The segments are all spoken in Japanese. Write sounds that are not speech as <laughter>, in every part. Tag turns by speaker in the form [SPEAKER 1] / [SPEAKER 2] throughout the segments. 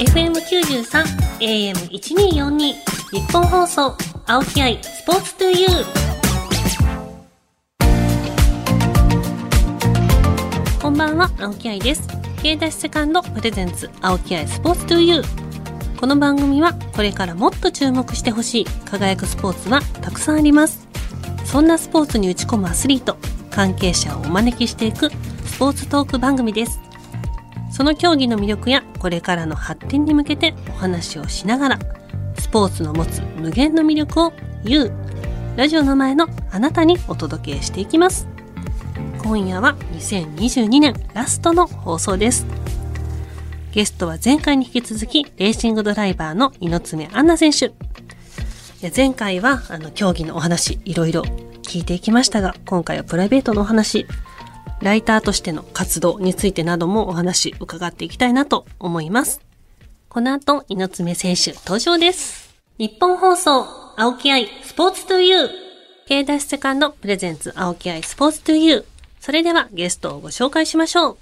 [SPEAKER 1] FM93 AM1242 日本放送青木愛スポーツトゥユー。こんばんは青木愛です。経済セカンドプレゼンツ青木愛スポーツトゥユー。この番組はこれからもっと注目してほしい輝くスポーツはたくさんあります。そんなスポーツに打ち込むアスリート関係者をお招きしていくスポーツトーク番組です。その競技の魅力やこれからの発展に向けてお話をしながらスポーツの持つ無限の魅力を YOU ラジオの前のあなたにお届けしていきます。今夜は2022年ラストの放送です。ゲストは前回に引き続きレーシングドライバーの猪爪杏奈選手。いや前回はあの競技のお話いろいろ聞いていきましたが今回はプライベートのお話ライターとしての活動についてなどもお話伺っていきたいなと思います。この後、猪爪選手登場です。日本放送、青木愛、スポーツトゥユー。K ダッシュセカンドプレゼンツ青木愛スポーツトゥユー。それではゲストをご紹介しましょう。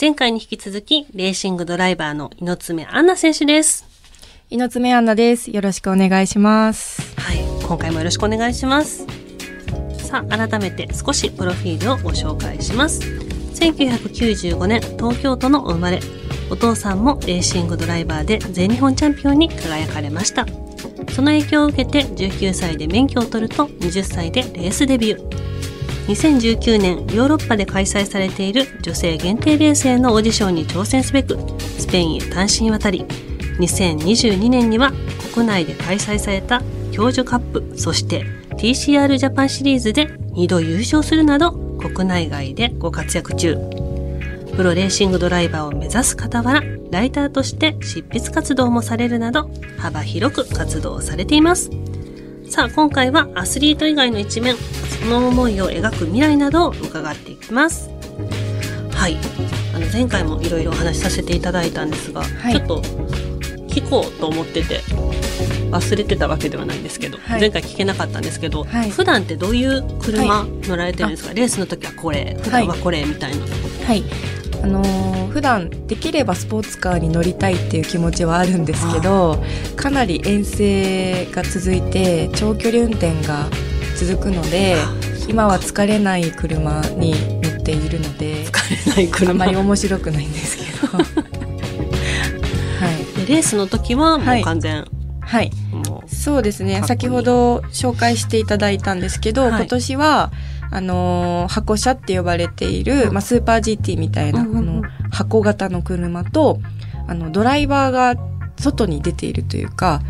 [SPEAKER 1] 前回に引き続き、レーシングドライバーの猪爪杏奈選手です。
[SPEAKER 2] 猪爪杏奈です。よろしくお願いします。
[SPEAKER 1] はい、今回もよろしくお願いします。さあ改めて少しプロフィールをご紹介します。1995年東京都のお生まれ。お父さんもレーシングドライバーで全日本チャンピオンに輝かれました。その影響を受けて19歳で免許を取ると20歳でレースデビュー。2019年ヨーロッパで開催されている女性限定レースへのオーディションに挑戦すべくスペインへ単身渡り。2022年には国内で開催された教授カップそして TCR ジャパンシリーズで2度優勝するなど国内外でご活躍中。プロレーシングドライバーを目指す傍ら、ライターとして執筆活動もされるなど、幅広く活動されています。さあ、今回はアスリート以外の一面、その思いを描く未来などを伺っていきます。はい。あの、前回もいろいろお話しさせていただいたんですが、はい、ちょっと聞こうと思ってて、忘れてたわけではないんですけど、はい、前回聞けなかったんですけど、はい、普段ってどういう車乗られてるんですか、はい、レースの時はこれ普段はこれみたいな。
[SPEAKER 2] はい。あのー、普段できればスポーツカーに乗りたいっていう気持ちはあるんですけどかなり遠征が続いて長距離運転が続くので今は疲れない車に乗っているので
[SPEAKER 1] 疲れない車。
[SPEAKER 2] あまり面白くないんですけど。<laughs> はい、
[SPEAKER 1] レースの時はもう完全、
[SPEAKER 2] はい、そうですね。先ほど紹介していただいたんですけど、はい、今年はあの箱車って呼ばれている、まあ、スーパー GT みたいな、あの箱型の車とあのドライバーが外に出ているというか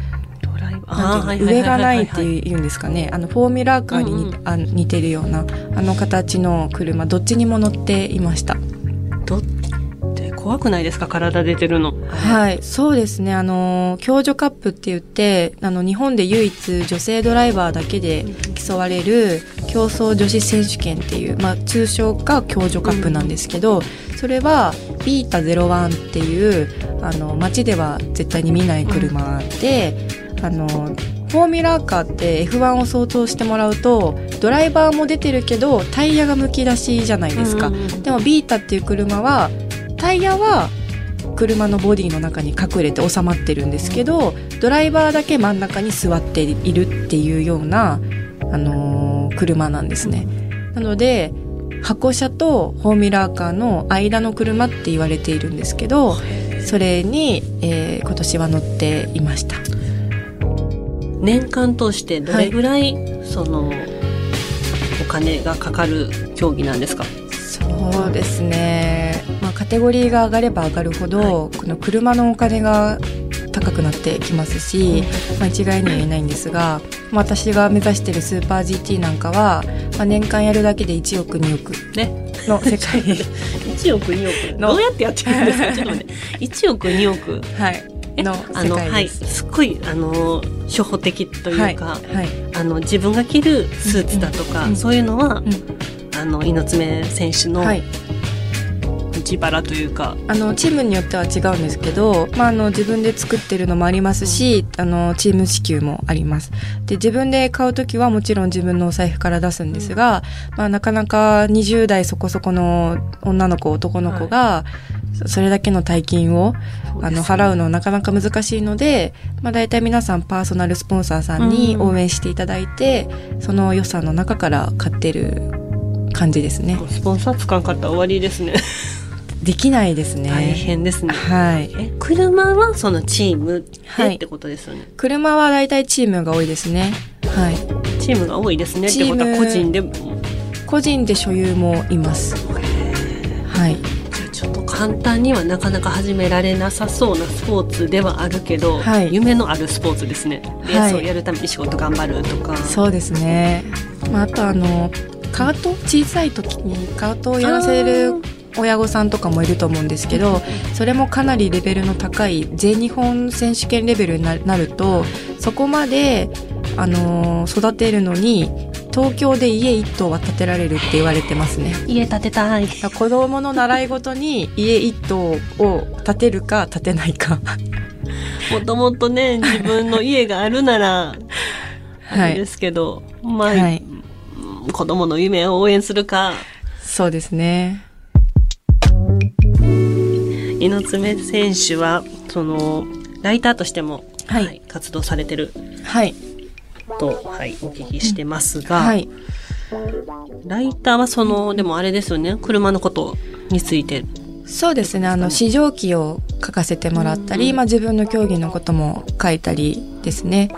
[SPEAKER 2] 上がないっていうんですかね。あのフォーミュラーカーに似,、あ似てるようなあの形の車どっちにも乗っていました。
[SPEAKER 1] 怖くないですか？体出てるの。
[SPEAKER 2] はい、そうですね。あの、共助カップって言って、あの、日本で唯一女性ドライバーだけで競われる競争女子選手権っていう、まあ、通称が共助カップなんですけど、それは、ビータ01っていう、あの、街では絶対に見ない車で、あの、フォーミュラーカーって F1 を想像してもらうとドライバーも出てるけどタイヤがむき出しじゃないですか、でもビータっていう車はタイヤは車のボディの中に隠れて収まってるんですけどドライバーだけ真ん中に座っているっていうような、あのー、車なんですね。なので箱車とフォーミュラーカーの間の車って言われているんですけどそれに、えー、今年は乗っていました。
[SPEAKER 1] 年間通してどれぐらい、はい、そのお金がかかる競技なんですか？
[SPEAKER 2] そうですね、テゴリーが上がれば上がるほど、はい、この車のお金が高くなってきますし、まあ、一概には言えないんですが、まあ、私が目指しているスーパー GT なんかは、まあ、年間やるだけで1億2億の世界。<laughs>
[SPEAKER 1] 1億2億。どうやってやってるんですか？ちょっと待って。1億2億。
[SPEAKER 2] はい。の
[SPEAKER 1] あのはい。すっごいあの初歩的というか、はい。はい、あの自分が着るスーツだとか、うん、そういうのは、うん。あの猪爪選手の、自腹というか。
[SPEAKER 2] あのチームによっては違うんですけど、まあ、あの自分で作ってるのもありますしあのチーム支給もあります。で自分で買う時はもちろん自分のお財布から出すんですが、まあ、なかなか20代そこそこの女の子男の子が、それだけの大金を、あの、払うのなかなか難しいので、まあ大体皆さんパーソナルスポンサーさんに応援していただいて、その予算の中から買ってる感じですね。
[SPEAKER 1] スポンサーつかんかったら終わりですね。
[SPEAKER 2] できないですね。
[SPEAKER 1] 大変ですね。
[SPEAKER 2] はい。
[SPEAKER 1] え、車はそのチーム
[SPEAKER 2] はい
[SPEAKER 1] でってことですよね。
[SPEAKER 2] 車は大体チームが多いですね。はい。
[SPEAKER 1] チームが多いですねっ
[SPEAKER 2] チーム
[SPEAKER 1] てことは個人でも。
[SPEAKER 2] 個人で所有もいます。はい。
[SPEAKER 1] じゃあちょっと簡単にはなかなか始められなさそうなスポーツではあるけど、
[SPEAKER 2] はい
[SPEAKER 1] 夢のあるスポーツですね。レースを
[SPEAKER 2] はい
[SPEAKER 1] やるために仕事頑張るとか。
[SPEAKER 2] そうですね。まあ、あとあの、カート？小さい時にカートをやらせる親御さんとかもいると思うんですけど、それもかなりレベルの高い全日本選手権レベルにななると、そこまで、あのー育てるのに、東京で家一棟は建てられるって言われてますね。
[SPEAKER 1] 家建てたい。
[SPEAKER 2] 子供の習い事に家一棟を建てるか建てないか。<laughs>
[SPEAKER 1] もともとね、自分の家があるなら、あ <laughs>
[SPEAKER 2] はい
[SPEAKER 1] れですけど、まあ、
[SPEAKER 2] はい。
[SPEAKER 1] 子供の夢を応援するか、
[SPEAKER 2] そうですね。
[SPEAKER 1] 猪爪選手は、その、ライターとしても、
[SPEAKER 2] はい
[SPEAKER 1] 活動されてる
[SPEAKER 2] はい。
[SPEAKER 1] と、はい、お聞きしてますが、
[SPEAKER 2] はい。
[SPEAKER 1] ライターはその、でもあれですよね、車のことについて。
[SPEAKER 2] そうですね。あの、試乗機を書かせてもらったり、
[SPEAKER 1] うん
[SPEAKER 2] まあ自分の競技のことも書いたりですね。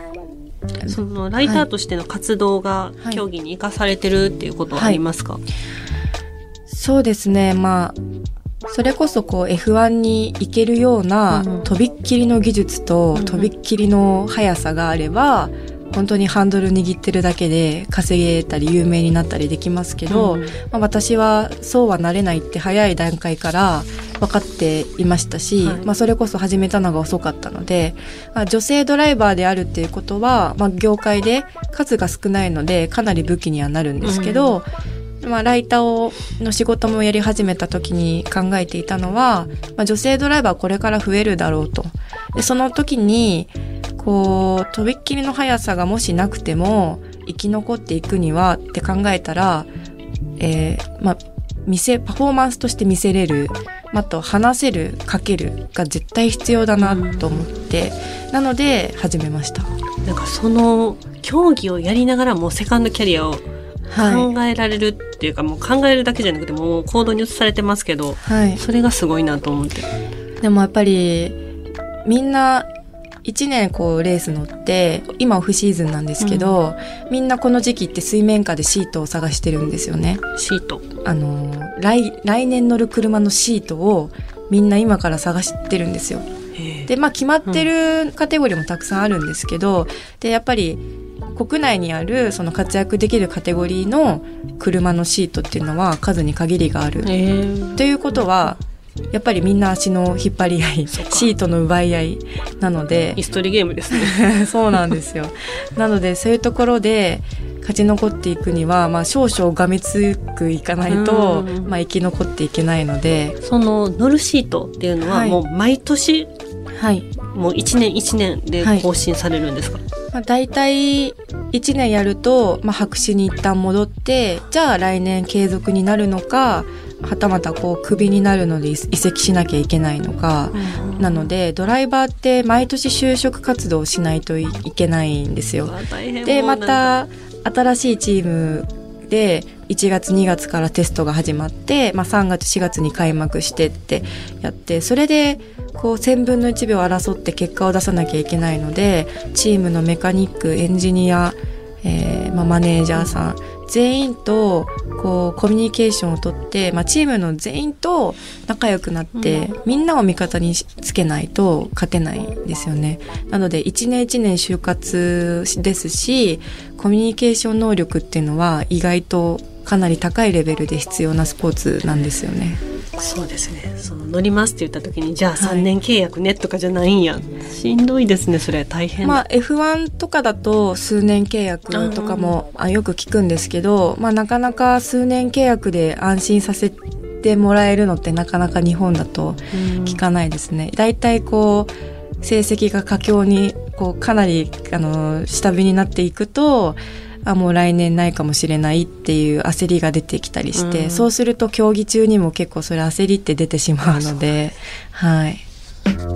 [SPEAKER 1] その、ライターとしての活動が
[SPEAKER 2] はい
[SPEAKER 1] 競技に生かされてるっていうことはありますか、
[SPEAKER 2] そうですね。まあ、それこそこう F1 に行けるような
[SPEAKER 1] うん
[SPEAKER 2] とびっきりの技術と
[SPEAKER 1] うん
[SPEAKER 2] とびっきりの速さがあれば、本当にハンドル握ってるだけで稼げたり有名になったりできますけど、
[SPEAKER 1] うん
[SPEAKER 2] まあ、私はそうはなれないって早い段階から分かっていましたし、
[SPEAKER 1] はい。
[SPEAKER 2] まあ、それこそ始めたのが遅かったので、まあ、女性ドライバーであるっていうことは、まあ、業界で数が少ないのでかなり武器にはなるんですけど、まあ、ライターをの仕事もやり始めた時に考えていたのは、まあ、女性ドライバーこれから増えるだろうと。でその時にこうとびっきりの速さがもしなくても生き残っていくにはって考えたら、えーまあ、見せパフォーマンスとして見せれる、あと話せる書けるが絶対必要だなと思って、なので始めました。
[SPEAKER 1] なんかその、競技をやりながらもセカンドキャリアを、考えられるっていうか、もう考えるだけじゃなくてもう行動に移されてますけど、
[SPEAKER 2] はい、
[SPEAKER 1] それがすごいなと思って。
[SPEAKER 2] でもやっぱりみんな1年こうレース乗って今オフシーズンなんですけど、みんなこの時期って水面下でシートを探してるんですよね。
[SPEAKER 1] シート。
[SPEAKER 2] あの来来年乗る車のシートをみんな今から探してるんですよ。でまあ決まってるカテゴリーもたくさんあるんですけど、でやっぱり国内にあるその活躍できるカテゴリーの車のシートっていうのは数に限りがある。
[SPEAKER 1] へえ
[SPEAKER 2] ということはやっぱりみんな足の引っ張り合いシートの奪い合いなので
[SPEAKER 1] イストリゲームですね。<laughs>
[SPEAKER 2] そうなんですよ。なのでそういうところで勝ち残っていくには、まあ、少々がめつくいかないと、
[SPEAKER 1] うん。
[SPEAKER 2] まあ、生き残っていけないので。
[SPEAKER 1] その乗るシートっていうのは
[SPEAKER 2] はい。
[SPEAKER 1] もう毎年、
[SPEAKER 2] はい、
[SPEAKER 1] もう1年1年で
[SPEAKER 2] はい
[SPEAKER 1] 更新されるんですか、
[SPEAKER 2] まあ、大体1年やると、まあ、白紙に一旦戻ってじゃあ来年継続になるのかはたまたこうクビになるので移籍しなきゃいけないのか、なのでドライバーって毎年就職活動をしないといけないんですよ。でまた新しいチームで1月2月からテストが始まって、まあ、3月4月に開幕してってやってそれでこう1000分の1秒争って結果を出さなきゃいけないのでチームのメカニックエンジニア、えーまあ、マネージャーさん全員とこうコミュニケーションをとって、まあ、チームの全員と仲良くなって、みんなを味方につけないと勝てないんですよね。なので一年一年就活ですしコミュニケーション能力っていうのは意外とかなり高いレベルで必要なスポーツなんですよね。
[SPEAKER 1] そうですね。その乗りますって言った時にじゃあ
[SPEAKER 2] はい。
[SPEAKER 1] 3年契約ねとかじゃないんや、しんどいですねそれ大変。
[SPEAKER 2] まあ F1 とかだと数年契約とかもあよく聞くんですけど、まあなかなか数年契約で安心させてもらえるのってなかなか日本だと
[SPEAKER 1] うん。
[SPEAKER 2] 聞かないですね。だいたいこう成績が佳境にこうかなりあの下火になっていくとあもう来年ないかもしれないっていう焦りが出てきたりして、
[SPEAKER 1] うん。
[SPEAKER 2] そうすると競技中にも結構それ焦りって出てしまうのではい。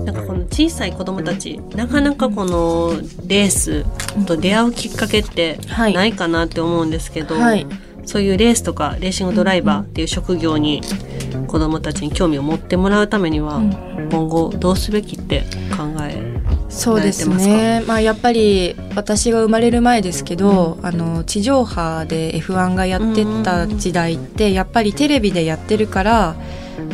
[SPEAKER 1] なんかこの小さい子供たち、なかなかこのレースと出会うきっかけって
[SPEAKER 2] はい。
[SPEAKER 1] ないかなって思うんですけど、
[SPEAKER 2] はい。
[SPEAKER 1] そういうレースとかレーシングドライバーっていう職業に子供たちに興味を持ってもらうためには、今後どうすべきって考え
[SPEAKER 2] そうですね。まあやっぱり私が生まれる前ですけど、あの地上波で F1 がやってた時代ってやっぱりテレビでやってるから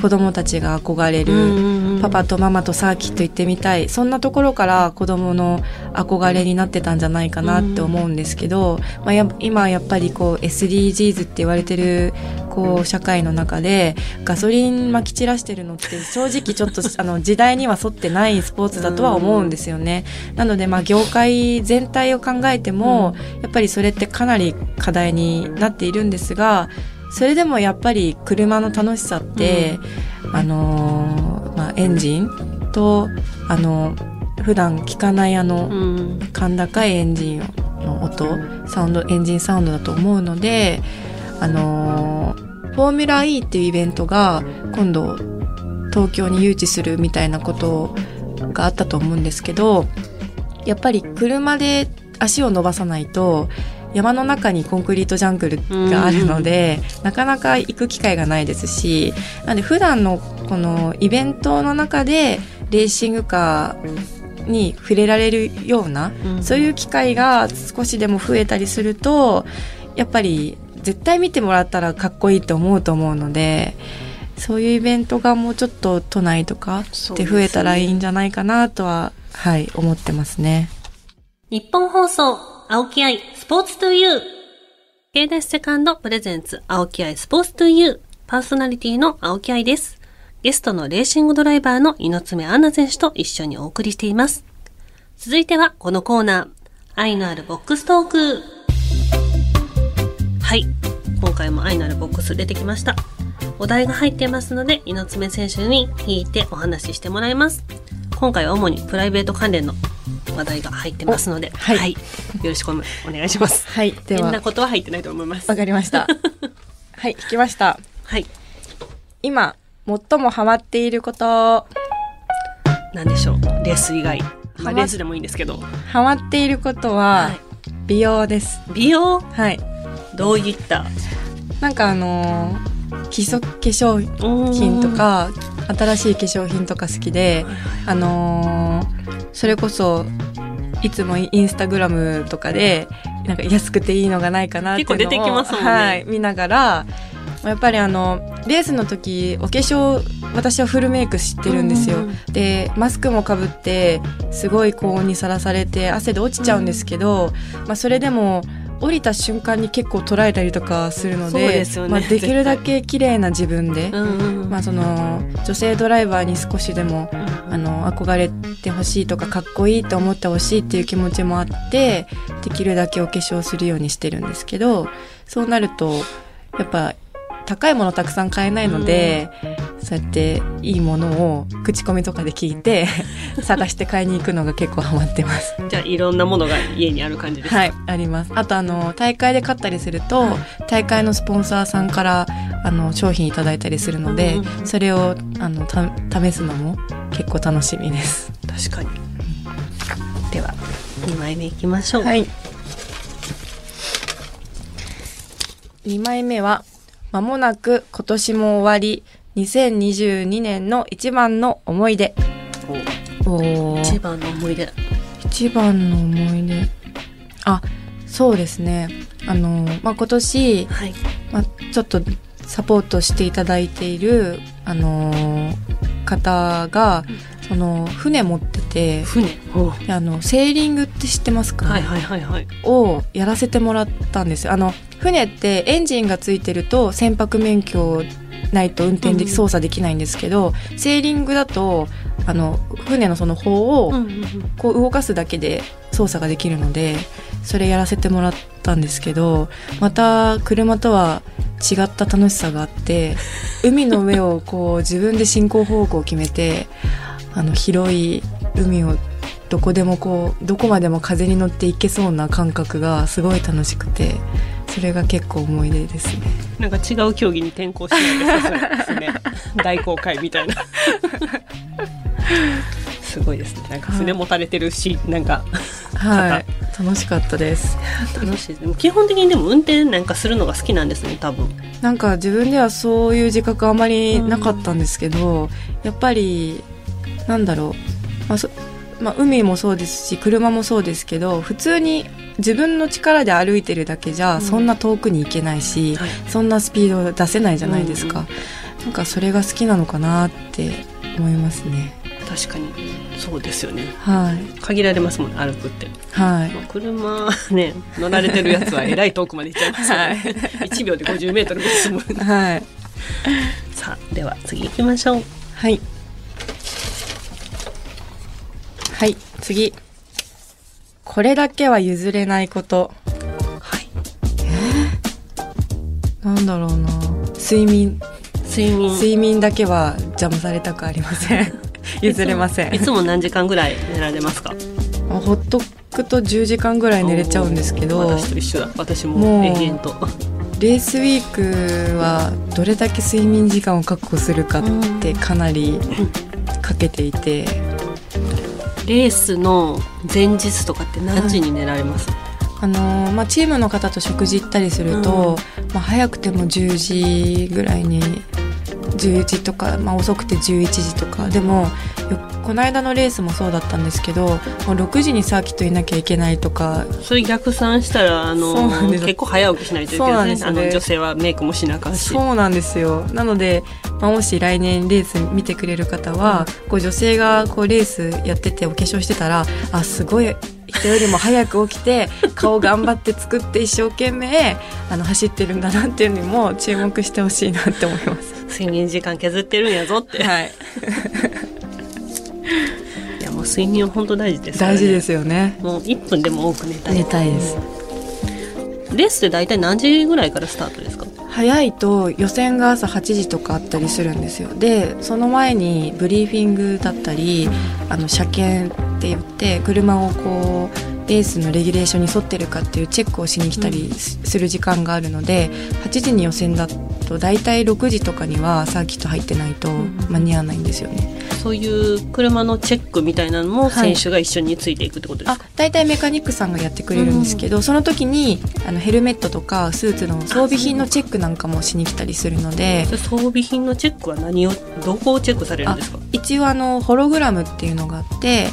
[SPEAKER 2] 子供たちが憧れる。パパとママとサーキット行ってみたい。そんなところから子供の憧れになってたんじゃないかなって思うんですけど、まあ、や今やっぱりこう SDGs って言われてるこう社会の中でガソリンまき散らしてるのって正直ちょっと <laughs> あの時代には沿ってないスポーツだとは思うんですよね。なのでまあ業界全体を考えてもやっぱりそれってかなり課題になっているんですがそれでもやっぱり車の楽しさって、あのーまあ、エンジンとあの普段聞かないあの、
[SPEAKER 1] うん。
[SPEAKER 2] 甲高いエンジンの音サウンドエンジンサウンドだと思うのであのーフォーミュラ E っていうイベントが今度東京に誘致するみたいなことがあったと思うんですけどやっぱり車で足を伸ばさないと山の中にコンクリートジャングルがあるので、なかなか行く機会がないですしなんで普段のこのイベントの中でレーシングカーに触れられるような、
[SPEAKER 1] うん
[SPEAKER 2] そういう機会が少しでも増えたりするとやっぱり絶対見てもらったらかっこいいと思うと思うのでそういうイベントがもうちょっと都内とかで増えたらいいんじゃないかなとは、はい思ってますね。
[SPEAKER 1] 日本放送、青木愛、スポーツトゥユー。K ダッシュセカンドプレゼンツ、青木愛、スポーツトゥユー。パーソナリティの青木愛です。ゲストのレーシングドライバーの猪爪杏奈選手と一緒にお送りしています。続いてはこのコーナー、愛のあるボックストーク。はい。今回も愛のあるボックス出てきました。お題が入っていますので、猪爪選手に引いてお話ししてもらいます。今回は主にプライベート関連の話題が入ってますので、
[SPEAKER 2] おはい
[SPEAKER 1] よろしくお願いします。
[SPEAKER 2] はい、では
[SPEAKER 1] 変なことは入ってないと思います
[SPEAKER 2] わ。かりました。<laughs> はい、聞きました。
[SPEAKER 1] はい。
[SPEAKER 2] 今最もハマっていること
[SPEAKER 1] なんでしょう。レース以外。まあ、レースでもいいんですけど。
[SPEAKER 2] ハマっていることは、
[SPEAKER 1] はい
[SPEAKER 2] 美容です。
[SPEAKER 1] 美容？
[SPEAKER 2] はい。
[SPEAKER 1] どういった？
[SPEAKER 2] なんかあのー基礎化粧品とか新しい化粧品とか好きで、あのーそれこそいつもインスタグラムとかでなんか安くていいのがないかなっていうのを
[SPEAKER 1] 結構出てきますもんね
[SPEAKER 2] はい、見ながらやっぱりあのレースの時お化粧私はフルメイク知ってるんですよ、でマスクもかぶってすごい高温にさらされて汗で落ちちゃうんですけど、まあ、それでも降りた瞬間に結構捉えたりとかするので
[SPEAKER 1] でね。
[SPEAKER 2] まあ、できるだけ綺麗な自分で。まあ、その女性ドライバーに少しでもあの憧れてほしいとかかっこいいと思ってほしいっていう気持ちもあってできるだけお化粧するようにしてるんですけどそうなるとやっぱ高いものたくさん買えないので、そうやっていいものを口コミとかで聞いて <laughs> 探して買いに行くのが結構ハマってます。
[SPEAKER 1] じゃあいろんなものが家にある感じですか？
[SPEAKER 2] はい、あります。あとあの、大会で買ったりすると、大会のスポンサーさんから、あの、商品いただいたりするので、
[SPEAKER 1] うんうん
[SPEAKER 2] それを、あの、た試すのも結構楽しみです。
[SPEAKER 1] 確かに。では、2枚目いきましょう。
[SPEAKER 2] はい。2枚目は、まもなく今年も終わり、2022年の一番の思い出。
[SPEAKER 1] お
[SPEAKER 2] お
[SPEAKER 1] 一番の思い出。
[SPEAKER 2] 一番の思い出。あ、そうですね。あの、まあ、今年、
[SPEAKER 1] はい。
[SPEAKER 2] まあ、ちょっとサポートしていただいている、あのー方が、その船持ってて
[SPEAKER 1] 船。
[SPEAKER 2] あのセーリングって知ってますか、
[SPEAKER 1] はいはいはいはい。
[SPEAKER 2] をやらせてもらったんですよ。あの船ってエンジンがついてると船舶免許ないと運転で操作できないんですけどセーリングだとあの船のその方を
[SPEAKER 1] うんうんうん。
[SPEAKER 2] こう動かすだけで操作ができるのでそれやらせてもらったんですけどまた車とは違った楽しさがあって海の上をこう自分で進行方向を決めてあの広い海をどこでもこうどこまでも風に乗っていけそうな感覚がすごい楽しくてそれが結構思い出ですね。
[SPEAKER 1] なんか違う競技に転向しないですね。<laughs> 大公開みたいな。すごいですね。なんか船持たれてるし、なんか。
[SPEAKER 2] はい。楽しかったです。
[SPEAKER 1] 楽しいです。基本的にでも運転なんかするのが好きなんですね多分。
[SPEAKER 2] なんか自分ではそういう自覚あまりなかったんですけど、やっぱりなんだろう、まあそまあ、海もそうですし車もそうですけど普通に自分の力で歩いてるだけじゃそんな遠くに行けないし、
[SPEAKER 1] はい。
[SPEAKER 2] そんなスピード出せないじゃないですか、なんかそれが好きなのかなって思いますね。
[SPEAKER 1] 確かに。そうですよね。
[SPEAKER 2] はい。
[SPEAKER 1] 限られますもんね歩くって、
[SPEAKER 2] はい。
[SPEAKER 1] まあ、車ね乗られてるやつはえらい遠くまで行っちゃいますよね、1秒で50メートルも進む
[SPEAKER 2] はい。
[SPEAKER 1] さあでは次行きましょう。
[SPEAKER 2] はいはい次。これだけは譲れないこと。
[SPEAKER 1] はい。
[SPEAKER 2] なんだろうな。睡眠。
[SPEAKER 1] 睡眠。
[SPEAKER 2] 睡眠だけは邪魔されたくありません。譲れません。
[SPEAKER 1] いつも何時間ぐらい寝られますか？
[SPEAKER 2] ほっとくと10時間ぐらい寝れちゃうんですけど
[SPEAKER 1] 私と一緒だ。私も永遠と。
[SPEAKER 2] レースウィークはどれだけ睡眠時間を確保するかってかなりかけていて
[SPEAKER 1] レースの前日とかって何時に寝られます、
[SPEAKER 2] あのーまあ、チームの方と食事行ったりすると、まあ、早くても10時ぐらいに10時とか、まあ、遅くて11時とか。でもよこの間のレースもそうだったんですけどもう6時にサーキットいなきゃいけないとか。
[SPEAKER 1] それ逆算したらあの結構早起きしないといけ
[SPEAKER 2] な
[SPEAKER 1] い
[SPEAKER 2] ですよね。
[SPEAKER 1] あの女性はメイクもしなあかんし。
[SPEAKER 2] そうなんですよ。なので、まあ、もし来年レース見てくれる方は、こう女性がこうレースやっててお化粧してたらあすごい人よりも早く起きて <laughs> 顔頑張って作って一生懸命あの走ってるんだなっていうのにも注目してほしいなって思います。<laughs>
[SPEAKER 1] 睡眠時間削ってるんやぞって、
[SPEAKER 2] はい、
[SPEAKER 1] 睡眠は本当大事ですね
[SPEAKER 2] 大事ですよね。
[SPEAKER 1] もう1分でも多く寝たい
[SPEAKER 2] 寝たいです。
[SPEAKER 1] レースって大体何時ぐらいからスタートですか？
[SPEAKER 2] 早いと予選が朝8時とかあったりするんですよでその前にブリーフィングだったりあの車検って言って車をこうレースのレギュレーションに沿ってるかっていうチェックをしに来たりすする時間があるので8時に予選だと大体6時とかにはサーキット入ってないと間に合わないんですよね。
[SPEAKER 1] そういう車のチェックみたいなのも
[SPEAKER 2] はい
[SPEAKER 1] 選手が一緒についていくってことです
[SPEAKER 2] あ
[SPEAKER 1] か、
[SPEAKER 2] 大体メカニックさんがやってくれるんですけど、その時にあのヘルメットとかスーツの装備品のチェックなんかもしに来たりするので
[SPEAKER 1] 装備品のチェックは何をどこをチェックされるんですか？
[SPEAKER 2] 一応あのホログラムっていうのがあって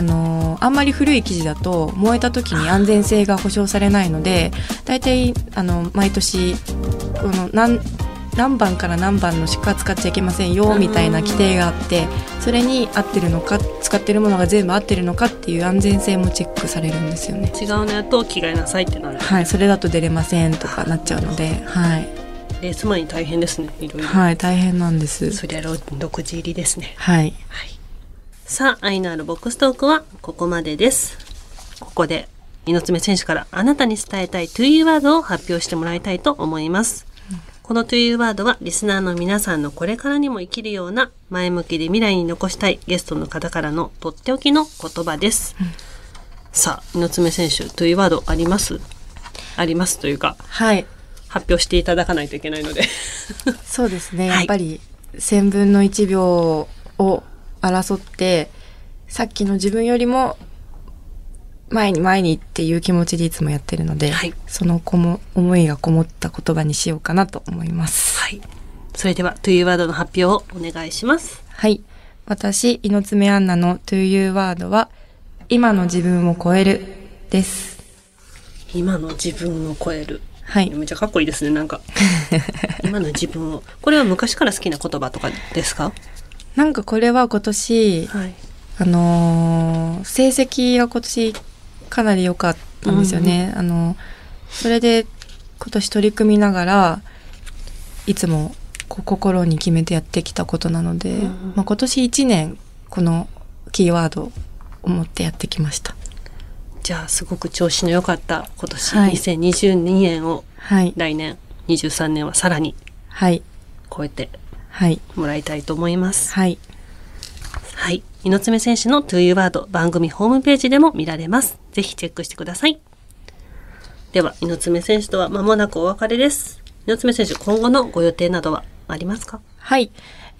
[SPEAKER 2] あのあんまり古い生地だと燃えた時に安全性が保証されないので大体あの毎年この何何番から何番のしか使っちゃいけませんよみたいな規定があってそれに合ってるのか使ってるものが全部合ってるのかっていう安全性もチェックされるんですよね。
[SPEAKER 1] 違うのやと着替えなさいってなる。
[SPEAKER 2] はい、それだと出れませんとかなっちゃうので、はい、
[SPEAKER 1] レース前に大変ですねいろいろ、
[SPEAKER 2] はい、大変なんです。
[SPEAKER 1] そりゃろ6時入りですね。
[SPEAKER 2] はい、
[SPEAKER 1] さあ愛のあるボックストークはここまでです。ここで猪爪選手からあなたに伝えたい To You ワードを発表してもらいたいと思います、この To You ワードはリスナーの皆さんのこれからにも生きるような前向きで未来に残したいゲストの方からのとっておきの言葉です、さあ猪爪選手 To You ワードあります？ありますというか
[SPEAKER 2] はい、
[SPEAKER 1] 発表していただかないといけないので。
[SPEAKER 2] そうですね、<laughs>
[SPEAKER 1] はい。
[SPEAKER 2] やっぱり1000分の1秒を争ってさっきの自分よりも前に前にっていう気持ちでいつもやってるので、
[SPEAKER 1] はい
[SPEAKER 2] そのこも思いがこもった言葉にしようかなと思います。
[SPEAKER 1] はいそれでは To You ワードの発表をお願いします
[SPEAKER 2] はい。私、猪爪アンナの To You ワードは、今の自分を超えるです。
[SPEAKER 1] 今の自分を超える
[SPEAKER 2] はい。
[SPEAKER 1] めっちゃかっこいいですね、なんか。<laughs> 今の自分を。これは昔から好きな言葉とかですか？
[SPEAKER 2] なんかこれは今年、
[SPEAKER 1] はい。
[SPEAKER 2] あのー成績が今年かなり良かったんですよね。あの、それで今年取り組みながら、いつもこう心に決めてやってきたことなので、
[SPEAKER 1] うん
[SPEAKER 2] まあ、今年1年このキーワードを持ってやってきました。
[SPEAKER 1] じゃあ、すごく調子の良かった今年、
[SPEAKER 2] はい
[SPEAKER 1] 2022年を
[SPEAKER 2] はい。
[SPEAKER 1] 来年、23年はさらに
[SPEAKER 2] はい。
[SPEAKER 1] 超えて
[SPEAKER 2] はい。
[SPEAKER 1] もらいたいと思います。
[SPEAKER 2] はい。
[SPEAKER 1] はい。猪爪選手の To You Word 番組ホームページでも見られます。ぜひチェックしてください。では、猪爪選手とは間もなくお別れです。猪爪選手、今後のご予定などはありますか？
[SPEAKER 2] はい。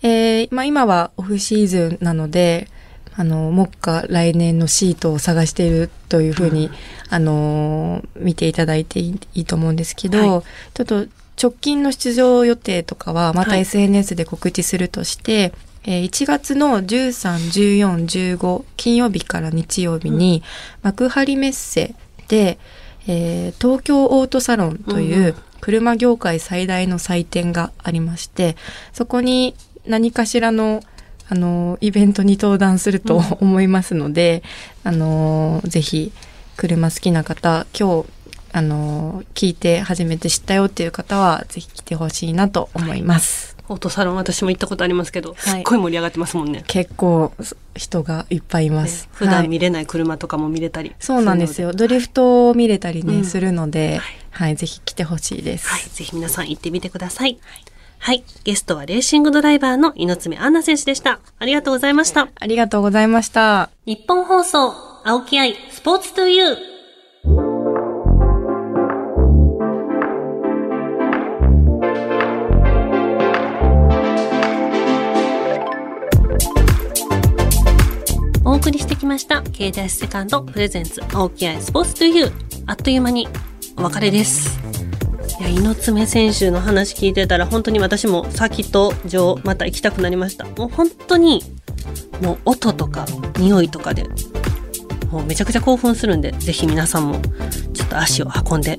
[SPEAKER 2] えー、まあ今はオフシーズンなので、あの、目下来年のシートを探しているというふうに、あのー見ていただいていいいいと思うんですけど、
[SPEAKER 1] はい
[SPEAKER 2] ちょっと直近の出場予定とかはまた
[SPEAKER 1] はい。
[SPEAKER 2] SNS で告知するとして、えー1月の13、14、15金曜日から日曜日に幕張メッセで、えー東京オートサロンという、
[SPEAKER 1] うんうん。
[SPEAKER 2] 車業界最大の祭典がありまして、そこに何かしらの、あの、イベントに登壇すると
[SPEAKER 1] うん。
[SPEAKER 2] 思いますので、あの、ぜひ、車好きな方、今日、あの、聞いて初めて知ったよっていう方は、ぜひ来てほしいなと思います。
[SPEAKER 1] オートサロン私も行ったことありますけど、
[SPEAKER 2] はい
[SPEAKER 1] すっごい盛り上がってますもんね。
[SPEAKER 2] 結構、人がいっぱいいます。
[SPEAKER 1] ね普
[SPEAKER 2] はい
[SPEAKER 1] 段見れない車とかも見れたり。
[SPEAKER 2] そうなんです
[SPEAKER 1] よ。
[SPEAKER 2] よ。ドリフトを見れたりね、
[SPEAKER 1] うん
[SPEAKER 2] するので、
[SPEAKER 1] はい
[SPEAKER 2] はい、ぜひ来てほしいです。
[SPEAKER 1] はい。ぜひ皆さん行ってみてください。はい。ゲストはレーシングドライバーの猪爪アンナ選手でした。ありがとうございました。
[SPEAKER 2] ありがとうございました。
[SPEAKER 1] 日本放送、青木愛、スポーツトゥーユー。ました、経済セカンドプレゼンツ、青木愛、スポーツトゥーユー。あっという間にお別れです。いや、猪爪選手の話聞いてたら、本当に私も先と上、また行きたくなりました。もう本当に、もう音とか匂いとかでもうめちゃくちゃ興奮するんでぜひ皆さんもちょっと足を運んで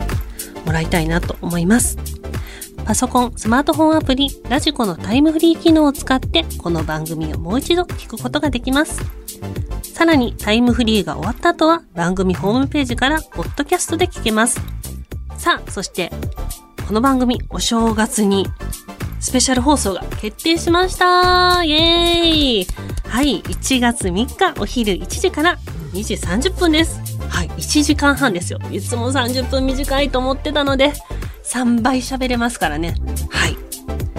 [SPEAKER 1] もらいたいなと思いますパソコン、スマートフォンアプリ、ラジコのタイムフリー機能を使ってこの番組をもう一度聞くことができますさらにタイムフリーが終わった後は番組ホームページからポッドキャストで聞けますさあそしてこの番組お正月にスペシャル放送が決定しましたイエーイはい、1月3日お昼1時から2時30分です。はい、1時間半ですよ。いつも30分短いと思ってたので、3倍喋れますからね。はい。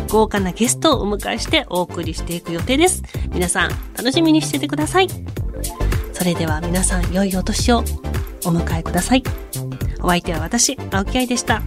[SPEAKER 1] 豪華なゲストをお迎えしてお送りしていく予定です。皆さん、楽しみにしててください。それでは皆さん、良いお年をお迎えください。お相手は私、青木愛でした。